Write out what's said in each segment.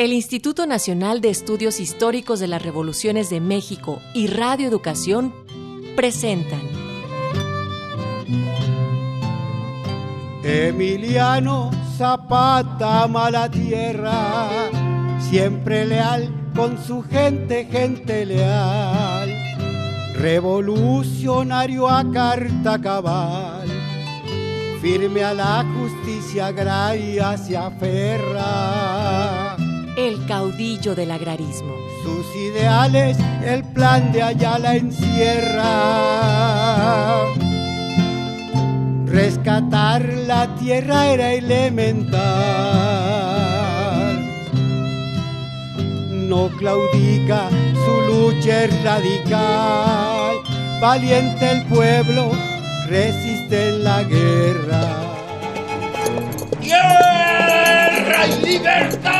El Instituto Nacional de Estudios Históricos de las Revoluciones de México y Radio Educación presentan. Emiliano Zapata mala tierra, siempre leal con su gente, gente leal, revolucionario a carta cabal, firme a la justicia agraria se aferra el caudillo del agrarismo. Sus ideales, el plan de Ayala encierra. Rescatar la tierra era elemental. No claudica, su lucha es radical. Valiente el pueblo, resiste en la guerra. ¡Guerra y libertad!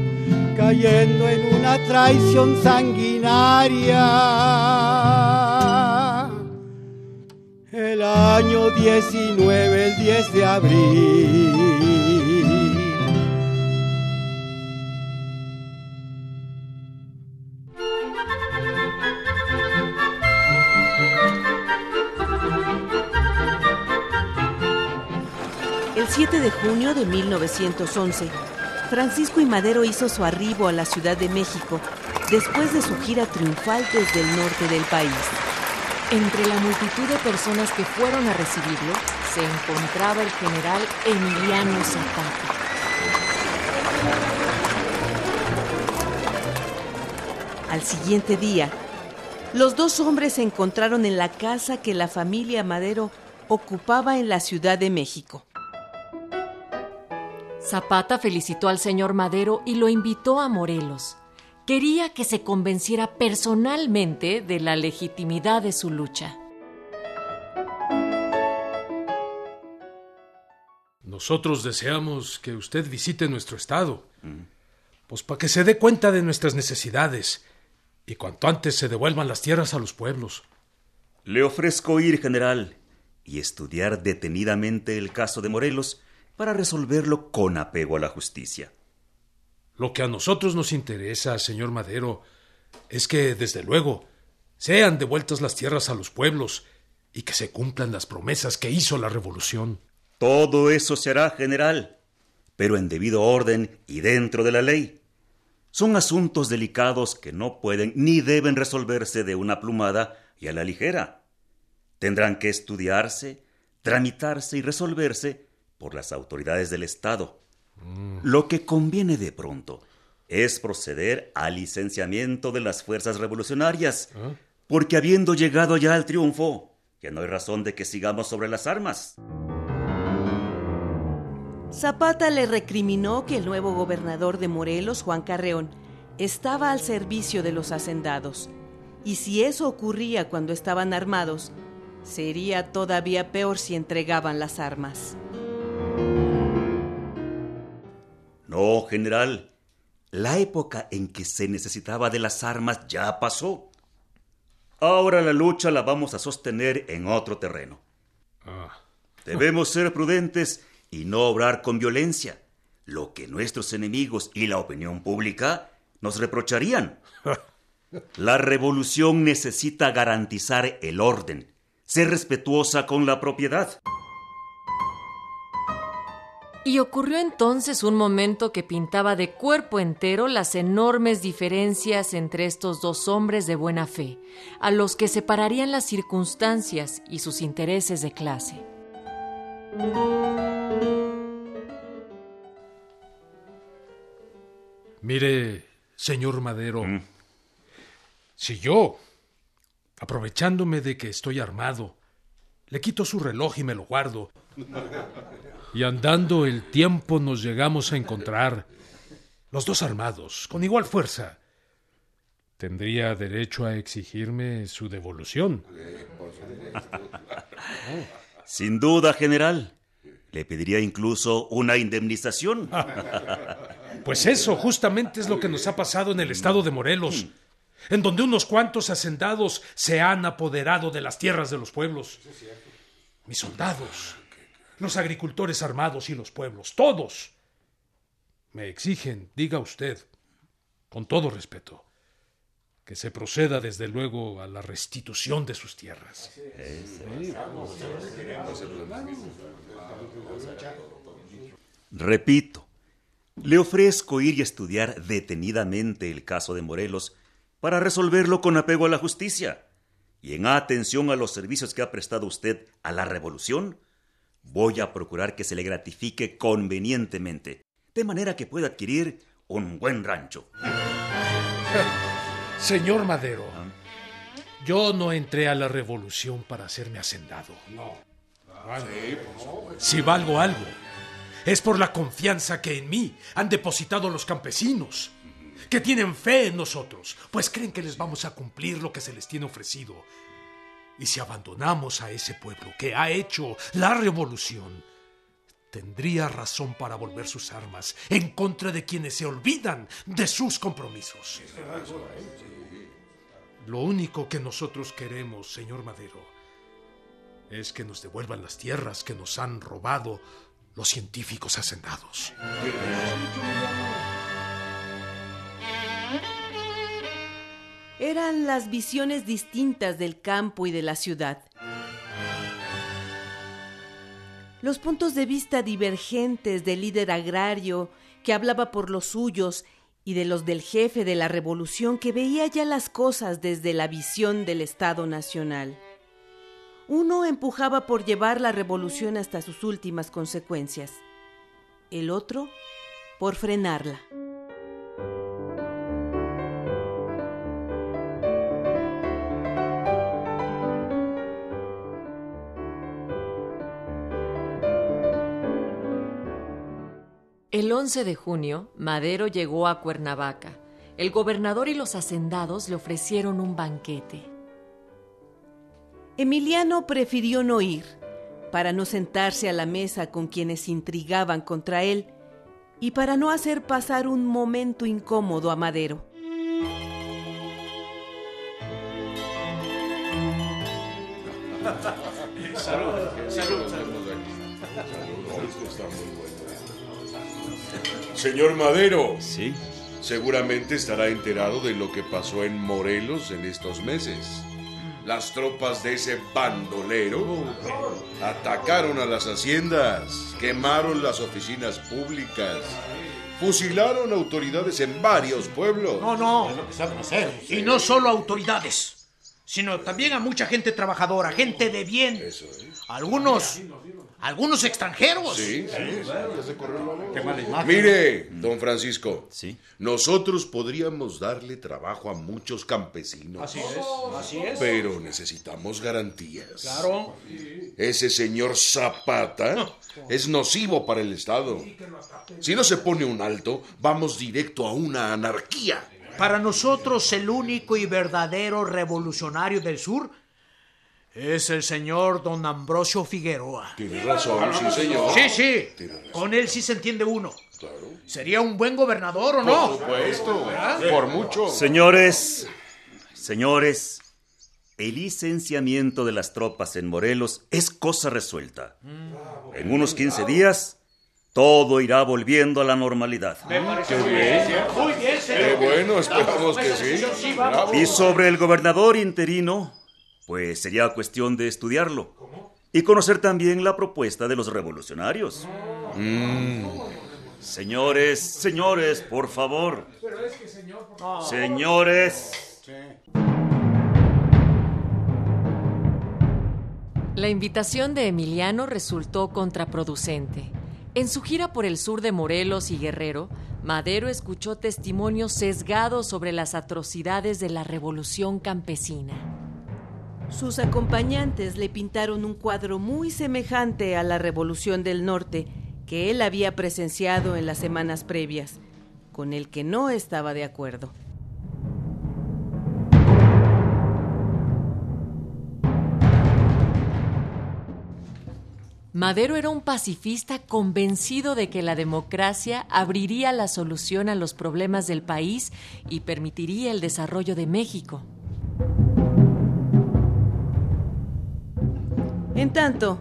cayendo en una traición sanguinaria. El año 19, el 10 de abril. El 7 de junio de 1911, Francisco y Madero hizo su arribo a la Ciudad de México después de su gira triunfal desde el norte del país. Entre la multitud de personas que fueron a recibirlo se encontraba el general Emiliano Zapata. Al siguiente día, los dos hombres se encontraron en la casa que la familia Madero ocupaba en la Ciudad de México. Zapata felicitó al señor Madero y lo invitó a Morelos. Quería que se convenciera personalmente de la legitimidad de su lucha. Nosotros deseamos que usted visite nuestro estado, pues para que se dé cuenta de nuestras necesidades y cuanto antes se devuelvan las tierras a los pueblos. Le ofrezco ir, general, y estudiar detenidamente el caso de Morelos para resolverlo con apego a la justicia. Lo que a nosotros nos interesa, señor Madero, es que, desde luego, sean devueltas las tierras a los pueblos y que se cumplan las promesas que hizo la revolución. Todo eso se hará, general, pero en debido orden y dentro de la ley. Son asuntos delicados que no pueden ni deben resolverse de una plumada y a la ligera. Tendrán que estudiarse, tramitarse y resolverse por las autoridades del Estado. Lo que conviene de pronto es proceder al licenciamiento de las fuerzas revolucionarias, porque habiendo llegado ya al triunfo, ya no hay razón de que sigamos sobre las armas. Zapata le recriminó que el nuevo gobernador de Morelos, Juan Carreón, estaba al servicio de los hacendados, y si eso ocurría cuando estaban armados, sería todavía peor si entregaban las armas. No, general. La época en que se necesitaba de las armas ya pasó. Ahora la lucha la vamos a sostener en otro terreno. Ah. Debemos ser prudentes y no obrar con violencia, lo que nuestros enemigos y la opinión pública nos reprocharían. La revolución necesita garantizar el orden, ser respetuosa con la propiedad. Y ocurrió entonces un momento que pintaba de cuerpo entero las enormes diferencias entre estos dos hombres de buena fe, a los que separarían las circunstancias y sus intereses de clase. Mire, señor Madero, si yo, aprovechándome de que estoy armado, le quito su reloj y me lo guardo, y andando el tiempo nos llegamos a encontrar, los dos armados, con igual fuerza, tendría derecho a exigirme su devolución. Sin duda, general. Le pediría incluso una indemnización. Pues eso justamente es lo que nos ha pasado en el estado de Morelos, en donde unos cuantos hacendados se han apoderado de las tierras de los pueblos. Mis soldados, los agricultores armados y los pueblos, todos, me exigen, diga usted, con todo respeto, que se proceda desde luego a la restitución de sus tierras. Repito, le ofrezco ir y estudiar detenidamente el caso de Morelos para resolverlo con apego a la justicia. Y en atención a los servicios que ha prestado usted a la revolución, voy a procurar que se le gratifique convenientemente, de manera que pueda adquirir un buen rancho. Señor Madero, yo no entré a la revolución para hacerme hacendado. No. Si valgo algo, es por la confianza que en mí han depositado los campesinos, que tienen fe en nosotros, pues creen que les vamos a cumplir lo que se les tiene ofrecido. Y si abandonamos a ese pueblo que ha hecho la revolución, tendría razón para volver sus armas en contra de quienes se olvidan de sus compromisos. Lo único que nosotros queremos, señor Madero, es que nos devuelvan las tierras que nos han robado los científicos hacendados. Eran las visiones distintas del campo y de la ciudad. Los puntos de vista divergentes del líder agrario que hablaba por los suyos y de los del jefe de la revolución que veía ya las cosas desde la visión del Estado Nacional. Uno empujaba por llevar la revolución hasta sus últimas consecuencias, el otro por frenarla. El 11 de junio, Madero llegó a Cuernavaca. El gobernador y los hacendados le ofrecieron un banquete. Emiliano prefirió no ir, para no sentarse a la mesa con quienes intrigaban contra él y para no hacer pasar un momento incómodo a Madero. Señor Madero. Sí. Seguramente estará enterado de lo que pasó en Morelos en estos meses. Las tropas de ese bandolero atacaron a las haciendas, quemaron las oficinas públicas, fusilaron autoridades en varios pueblos. No, no. Y no solo autoridades, sino también a mucha gente trabajadora, gente de bien. Algunos, algunos extranjeros. Sí, sí. Mire, don Francisco. Sí. Nosotros podríamos darle trabajo a muchos campesinos. Así es, así es. Pero necesitamos garantías. Claro. Ese señor Zapata es nocivo para el Estado. Si no se pone un alto, vamos directo a una anarquía. Para nosotros el único y verdadero revolucionario del sur es el señor don Ambrosio Figueroa. Tiene razón, sí, señor. Sí, sí. Con él sí se entiende uno. ¿Sería un buen gobernador o no? Por supuesto, por mucho. Señores, señores, el licenciamiento de las tropas en Morelos es cosa resuelta. En unos 15 días, todo irá volviendo a la normalidad. Qué bien. Muy bien, Qué bueno, esperamos que sí. Bravo. Y sobre el gobernador interino, pues sería cuestión de estudiarlo. Y conocer también la propuesta de los revolucionarios. Señores, señores, por favor. Señores. La invitación de Emiliano resultó contraproducente. En su gira por el sur de Morelos y Guerrero, Madero escuchó testimonios sesgados sobre las atrocidades de la revolución campesina. Sus acompañantes le pintaron un cuadro muy semejante a la Revolución del Norte que él había presenciado en las semanas previas. con el que no estaba de acuerdo. Madero era un pacifista convencido de que la democracia abriría la solución a los problemas del país y permitiría el desarrollo de México. En tanto,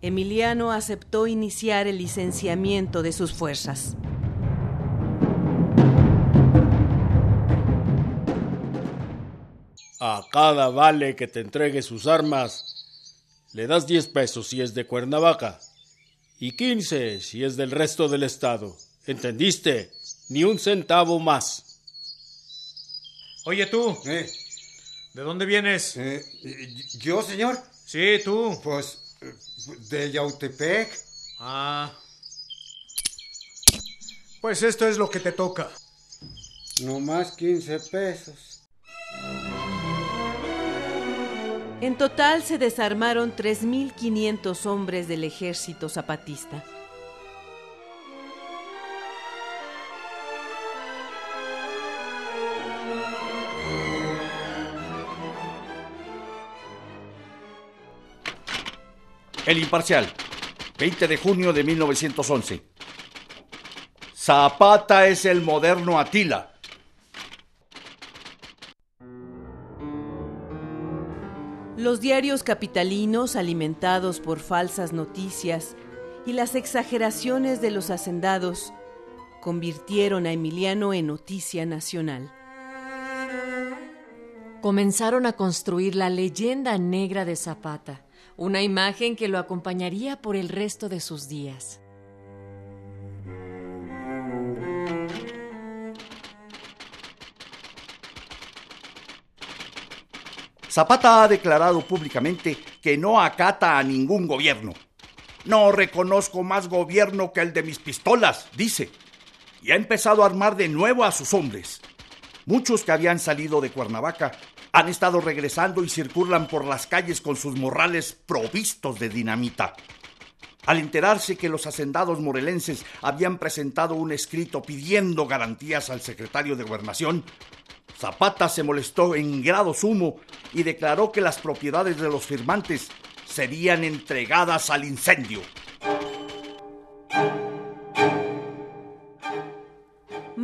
Emiliano aceptó iniciar el licenciamiento de sus fuerzas. A cada vale que te entregue sus armas, le das 10 pesos si es de Cuernavaca y 15 si es del resto del estado. ¿Entendiste? Ni un centavo más. Oye tú, Eh, ¿de dónde vienes? eh, ¿Yo, señor? Sí, tú. Pues de Yautepec. Ah. Pues esto es lo que te toca. No más 15 pesos. En total se desarmaron 3.500 hombres del ejército zapatista. El Imparcial, 20 de junio de 1911. Zapata es el moderno Atila. Los diarios capitalinos, alimentados por falsas noticias y las exageraciones de los hacendados, convirtieron a Emiliano en noticia nacional. Comenzaron a construir la leyenda negra de Zapata, una imagen que lo acompañaría por el resto de sus días. Zapata ha declarado públicamente que no acata a ningún gobierno. No reconozco más gobierno que el de mis pistolas, dice. Y ha empezado a armar de nuevo a sus hombres. Muchos que habían salido de Cuernavaca han estado regresando y circulan por las calles con sus morrales provistos de dinamita. Al enterarse que los hacendados morelenses habían presentado un escrito pidiendo garantías al secretario de Gobernación, Zapata se molestó en grado sumo y declaró que las propiedades de los firmantes serían entregadas al incendio.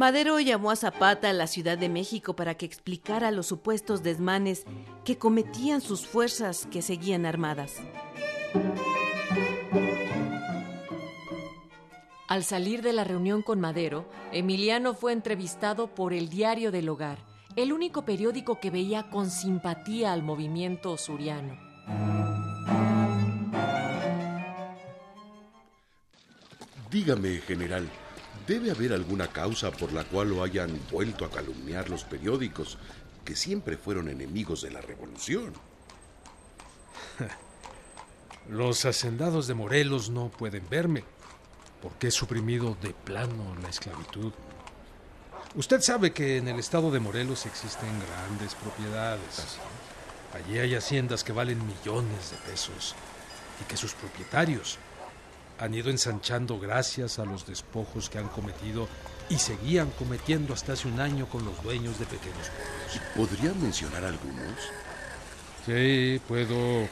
Madero llamó a Zapata a la Ciudad de México para que explicara los supuestos desmanes que cometían sus fuerzas que seguían armadas. Al salir de la reunión con Madero, Emiliano fue entrevistado por el Diario del Hogar, el único periódico que veía con simpatía al movimiento suriano. Dígame, general, debe haber alguna causa por la cual lo hayan vuelto a calumniar los periódicos, que siempre fueron enemigos de la revolución. Los hacendados de Morelos no pueden verme, porque he suprimido de plano la esclavitud. Usted sabe que en el estado de Morelos existen grandes propiedades. Allí hay haciendas que valen millones de pesos y que sus propietarios han ido ensanchando gracias a los despojos que han cometido y seguían cometiendo hasta hace un año con los dueños de pequeños pueblos. ¿Podría mencionar algunos? Sí, puedo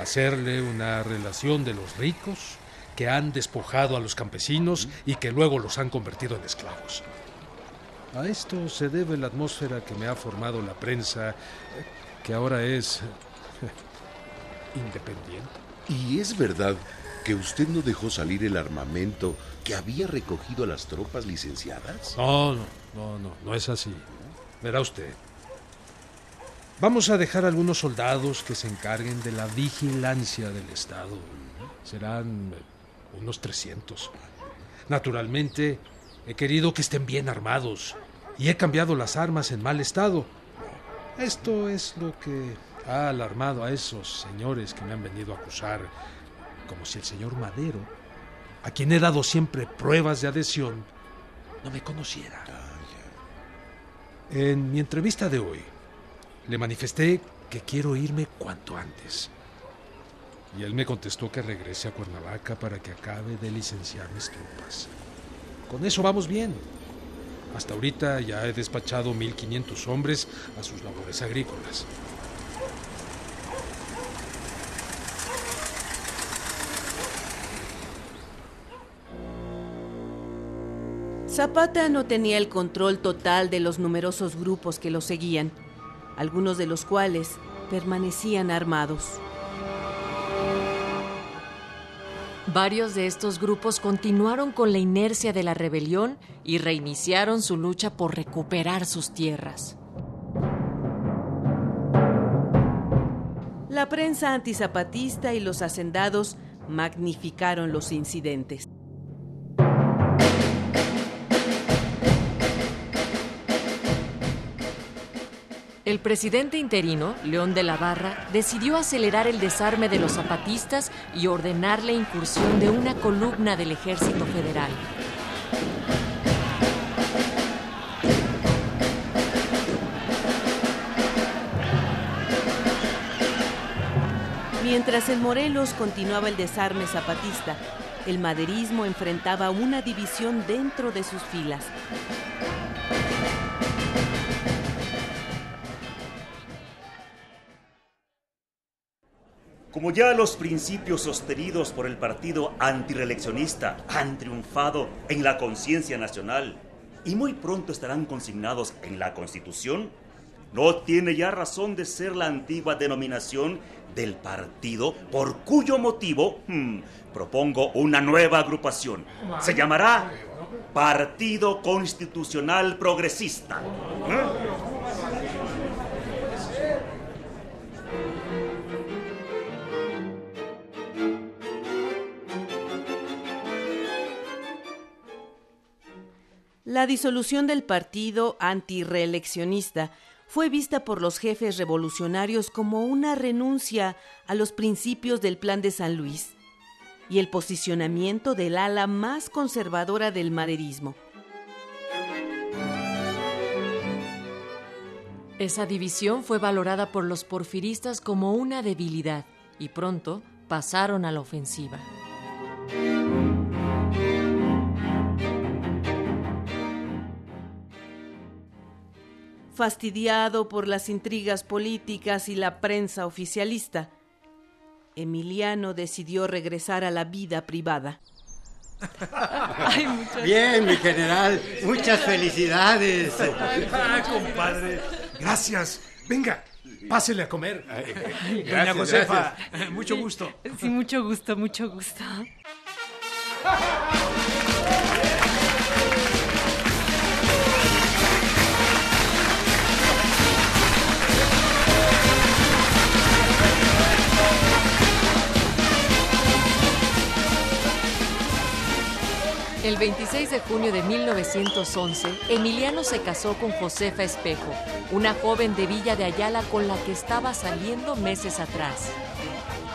hacerle una relación de los ricos que han despojado a los campesinos y que luego los han convertido en esclavos. A esto se debe la atmósfera que me ha formado la prensa, eh, que ahora es independiente. ¿Y es verdad que usted no dejó salir el armamento que había recogido a las tropas licenciadas? No, no, no, no, no es así. Verá usted. Vamos a dejar algunos soldados que se encarguen de la vigilancia del Estado. Serán eh, unos 300. Naturalmente, he querido que estén bien armados y he cambiado las armas en mal estado. Esto es lo que ha alarmado a esos señores que me han venido a acusar, como si el señor Madero, a quien he dado siempre pruebas de adhesión, no me conociera. En mi entrevista de hoy, le manifesté que quiero irme cuanto antes. Y él me contestó que regrese a Cuernavaca para que acabe de licenciar mis tropas. Con eso vamos bien. Hasta ahorita ya he despachado 1.500 hombres a sus labores agrícolas. Zapata no tenía el control total de los numerosos grupos que lo seguían, algunos de los cuales permanecían armados. Varios de estos grupos continuaron con la inercia de la rebelión y reiniciaron su lucha por recuperar sus tierras. La prensa antizapatista y los hacendados magnificaron los incidentes. El presidente interino, León de la Barra, decidió acelerar el desarme de los zapatistas y ordenar la incursión de una columna del ejército federal. Mientras en Morelos continuaba el desarme zapatista, el maderismo enfrentaba una división dentro de sus filas. Como ya los principios sostenidos por el partido antireeleccionista han triunfado en la conciencia nacional y muy pronto estarán consignados en la Constitución, no tiene ya razón de ser la antigua denominación del partido por cuyo motivo hmm, propongo una nueva agrupación. Se llamará Partido Constitucional Progresista. ¿Eh? La disolución del partido antireeleccionista fue vista por los jefes revolucionarios como una renuncia a los principios del Plan de San Luis y el posicionamiento del ala más conservadora del maderismo. Esa división fue valorada por los porfiristas como una debilidad y pronto pasaron a la ofensiva. Fastidiado por las intrigas políticas y la prensa oficialista, Emiliano decidió regresar a la vida privada. Bien, mi general, muchas felicidades. Ah, compadre, gracias. Venga, pásele a comer. Doña Josefa, mucho gusto. Sí, mucho gusto, mucho gusto. El 26 de junio de 1911, Emiliano se casó con Josefa Espejo, una joven de Villa de Ayala con la que estaba saliendo meses atrás.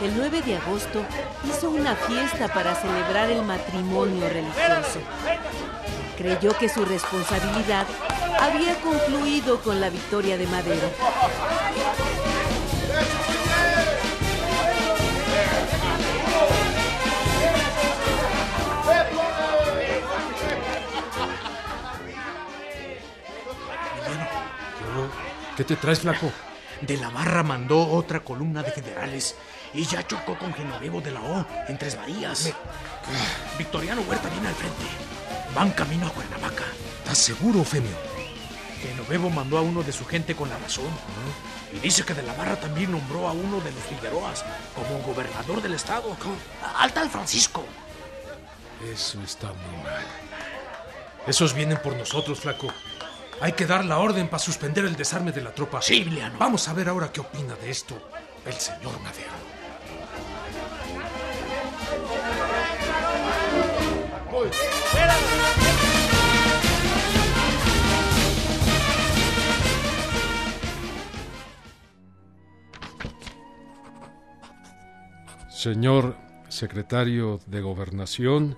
El 9 de agosto hizo una fiesta para celebrar el matrimonio religioso. Creyó que su responsabilidad había concluido con la victoria de Madero. ¿Qué te traes, flaco? De la Barra mandó otra columna de generales y ya chocó con Genovevo de la O en Tres Marías. Victoriano Huerta viene al frente. Van camino a Cuernavaca. ¿Estás seguro, Femio? Genovevo mandó a uno de su gente con la razón. Y dice que de la Barra también nombró a uno de los Figueroas como gobernador del estado. Al tal Francisco. Eso está muy mal. Esos vienen por nosotros, flaco. Hay que dar la orden para suspender el desarme de la tropa. Sí. Vamos a ver ahora qué opina de esto el señor Madero. Señor secretario de Gobernación,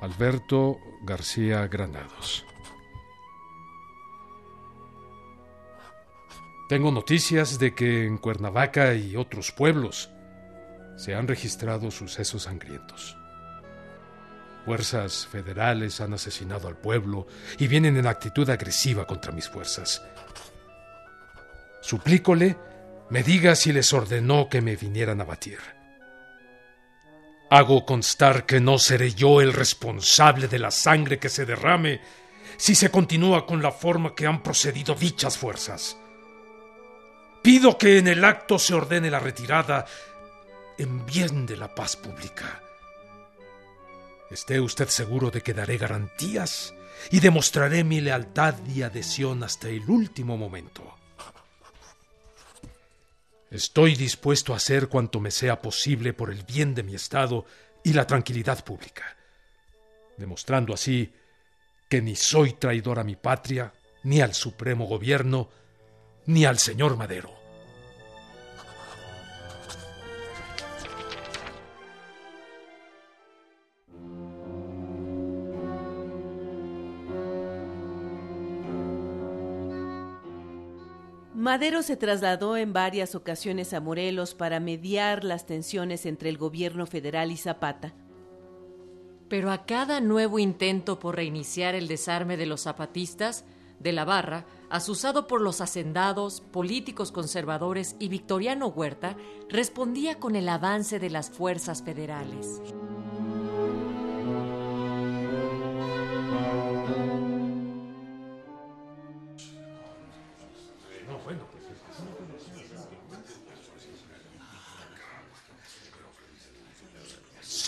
Alberto García Granados. Tengo noticias de que en Cuernavaca y otros pueblos se han registrado sucesos sangrientos. fuerzas federales han asesinado al pueblo y vienen en actitud agresiva contra mis fuerzas. Suplícole me diga si les ordenó que me vinieran a batir. Hago constar que no seré yo el responsable de la sangre que se derrame si se continúa con la forma que han procedido dichas fuerzas. Pido que en el acto se ordene la retirada en bien de la paz pública. Esté usted seguro de que daré garantías y demostraré mi lealtad y adhesión hasta el último momento. Estoy dispuesto a hacer cuanto me sea posible por el bien de mi Estado y la tranquilidad pública, demostrando así que ni soy traidor a mi patria, ni al Supremo Gobierno, ni al señor Madero. Madero se trasladó en varias ocasiones a Morelos para mediar las tensiones entre el gobierno federal y Zapata. Pero a cada nuevo intento por reiniciar el desarme de los zapatistas, de la Barra, asusado por los hacendados, políticos conservadores y Victoriano Huerta, respondía con el avance de las fuerzas federales.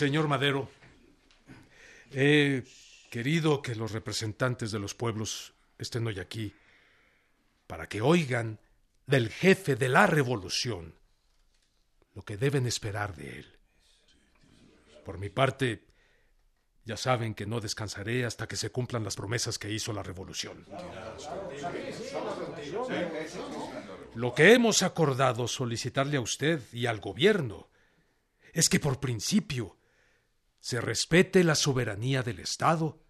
Señor Madero, he querido que los representantes de los pueblos estén hoy aquí para que oigan del jefe de la revolución lo que deben esperar de él. Por mi parte, ya saben que no descansaré hasta que se cumplan las promesas que hizo la revolución. Lo que hemos acordado solicitarle a usted y al gobierno es que por principio se respete la soberanía del Estado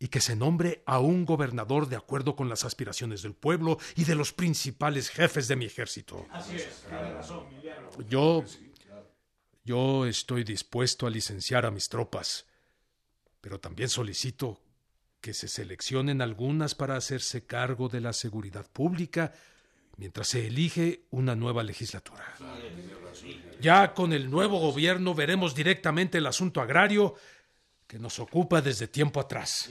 y que se nombre a un gobernador de acuerdo con las aspiraciones del pueblo y de los principales jefes de mi ejército. Así es, razón, Yo yo estoy dispuesto a licenciar a mis tropas, pero también solicito que se seleccionen algunas para hacerse cargo de la seguridad pública mientras se elige una nueva legislatura. Ya con el nuevo gobierno veremos directamente el asunto agrario que nos ocupa desde tiempo atrás.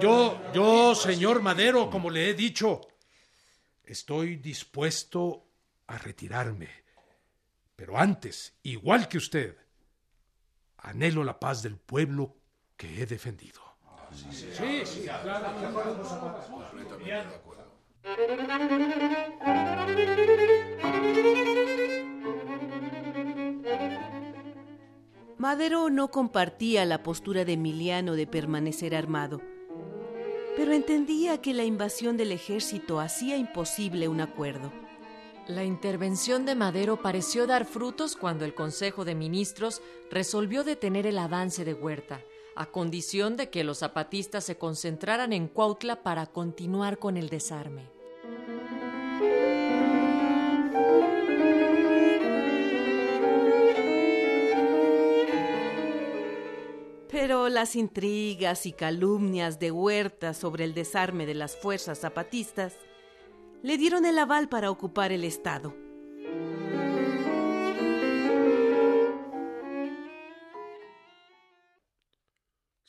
Yo, yo, señor Madero, como le he dicho, estoy dispuesto a retirarme. Pero antes, igual que usted, anhelo la paz del pueblo que he defendido. Sí, sí, Madero no compartía la postura de Emiliano de permanecer armado, pero entendía que la invasión del ejército hacía imposible un acuerdo. La intervención de Madero pareció dar frutos cuando el Consejo de Ministros resolvió detener el avance de Huerta, a condición de que los zapatistas se concentraran en Cuautla para continuar con el desarme. Pero las intrigas y calumnias de Huerta sobre el desarme de las fuerzas zapatistas le dieron el aval para ocupar el Estado.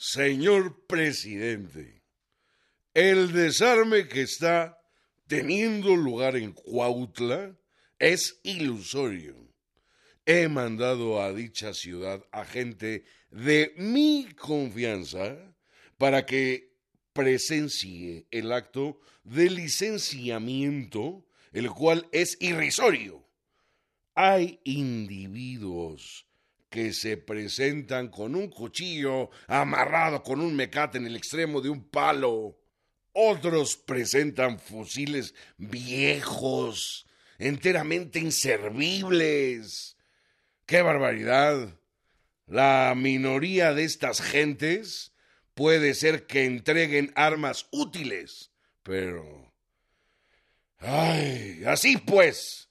Señor presidente, el desarme que está teniendo lugar en Cuautla es ilusorio. He mandado a dicha ciudad a gente de mi confianza para que presencie el acto de licenciamiento, el cual es irrisorio. Hay individuos que se presentan con un cuchillo amarrado con un mecate en el extremo de un palo. Otros presentan fusiles viejos, enteramente inservibles. ¡Qué barbaridad! La minoría de estas gentes puede ser que entreguen armas útiles, pero... ¡Ay! Así pues,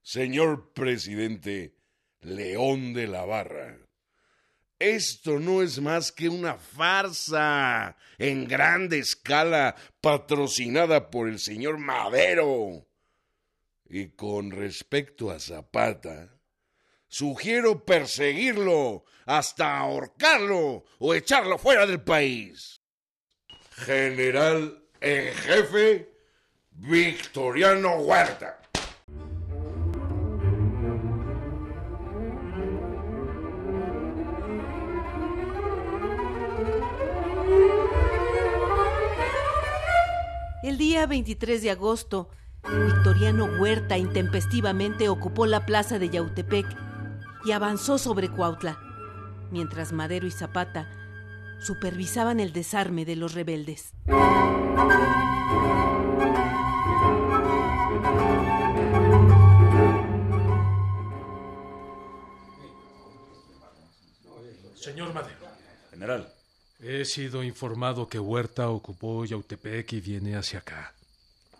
señor presidente León de la Barra, Esto no es más que una farsa en grande escala patrocinada por el señor Madero. Y con respecto a Zapata, sugiero perseguirlo hasta ahorcarlo o echarlo fuera del país. General en jefe, Victoriano Huerta. El día 23 de agosto, Victoriano Huerta intempestivamente ocupó la plaza de Yautepec y avanzó sobre Cuautla, mientras Madero y Zapata supervisaban el desarme de los rebeldes. Señor Madero. General. He sido informado que Huerta ocupó Yautepec y viene hacia acá.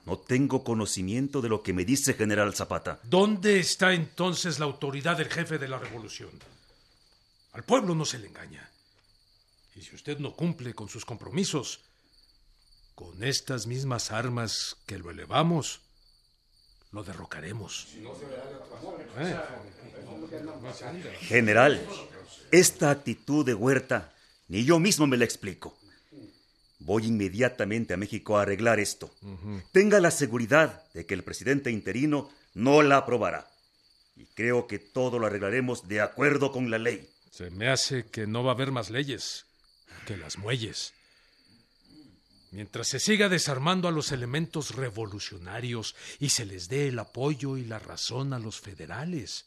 No tengo conocimiento de lo que me dice General Zapata. ¿Dónde está entonces la autoridad del jefe de la revolución? Al pueblo no se le engaña. Y si usted no cumple con sus compromisos, con estas mismas armas que lo elevamos, lo derrocaremos. General, esta actitud de Huerta ni yo mismo me la explico. Voy inmediatamente a México a arreglar esto. Tenga la seguridad de que el presidente interino no la aprobará. Y creo que todo lo arreglaremos de acuerdo con la ley. Se me hace que no va a haber más leyes que las muelles. Mientras se siga desarmando a los elementos revolucionarios y se les dé el apoyo y la razón a los federales,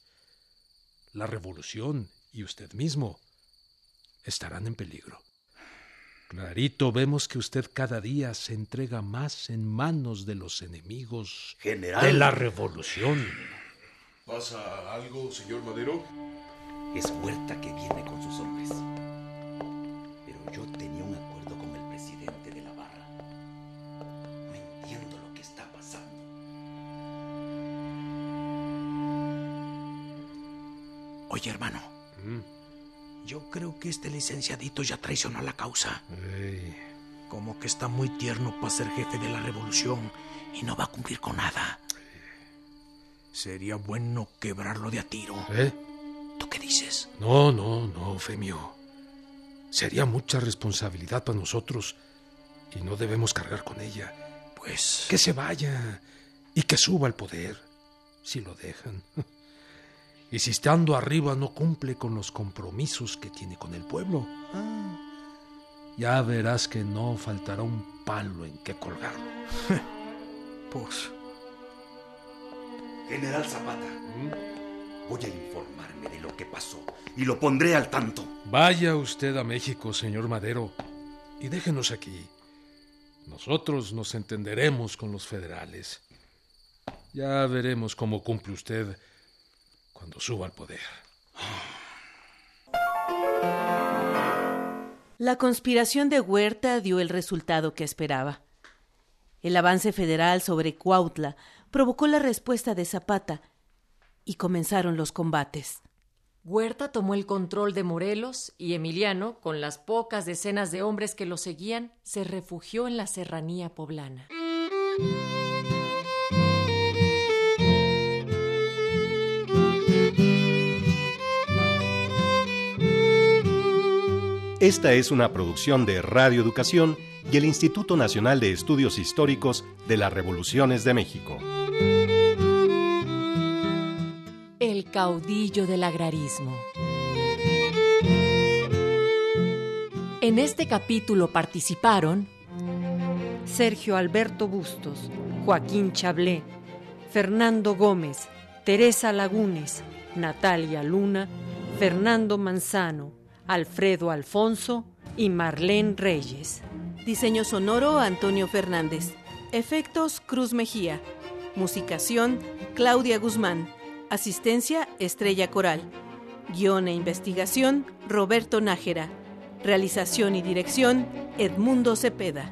la revolución y usted mismo estarán en peligro. Clarito vemos que usted cada día se entrega más en manos de los enemigos General. de la revolución. ¿Pasa algo, señor Madero? Es Huerta que viene con sus hombres. Pero yo tenía un acuerdo con el presidente de la barra. No entiendo lo que está pasando. Oye, hermano. Yo creo que este licenciadito ya traicionó la causa. Como que está muy tierno para ser jefe de la revolución y no va a cumplir con nada. Sería bueno quebrarlo de a tiro. ¿Eh? ¿Tú qué dices? No, no, no, Femio. Sería mucha responsabilidad para nosotros y no debemos cargar con ella. Pues... Que se vaya y que suba al poder, si lo dejan. Y si estando arriba no cumple con los compromisos que tiene con el pueblo, ah, ya verás que no faltará un palo en que colgarlo. pues... General Zapata, voy a informarme de lo que pasó y lo pondré al tanto. Vaya usted a México, señor Madero, y déjenos aquí. Nosotros nos entenderemos con los federales. Ya veremos cómo cumple usted cuando suba al poder. La conspiración de Huerta dio el resultado que esperaba. El avance federal sobre Cuautla provocó la respuesta de Zapata y comenzaron los combates. Huerta tomó el control de Morelos y Emiliano, con las pocas decenas de hombres que lo seguían, se refugió en la serranía poblana. Esta es una producción de Radio Educación y el Instituto Nacional de Estudios Históricos de las Revoluciones de México. El caudillo del agrarismo. En este capítulo participaron Sergio Alberto Bustos, Joaquín Chablé, Fernando Gómez, Teresa Lagunes, Natalia Luna, Fernando Manzano, Alfredo Alfonso y Marlene Reyes. Diseño sonoro Antonio Fernández. Efectos Cruz Mejía. Musicación Claudia Guzmán. Asistencia Estrella Coral. Guión e investigación Roberto Nájera. Realización y dirección Edmundo Cepeda.